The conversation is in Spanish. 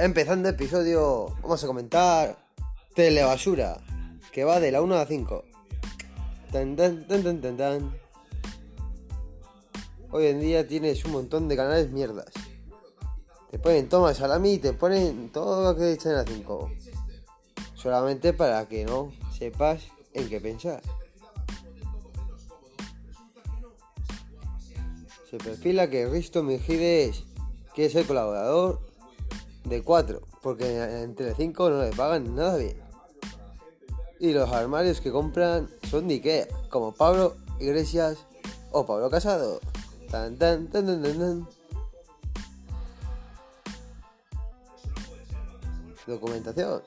Empezando episodio, vamos a comentar Telebasura, que va de la 1 a la 5. Tan, tan, tan. Hoy en día tienes un montón de canales mierdas. Te ponen toma salami te ponen todo lo que echan a 5. Solamente para que no sepas en qué pensar. Se perfila que Risto Mejides quiere ser colaborador de 4, porque en Telecinco no le pagan nada bien. Y los armarios que compran son de Ikea, como Pablo Iglesias o Pablo Casado. Tan tan tan tan tan. Documentación.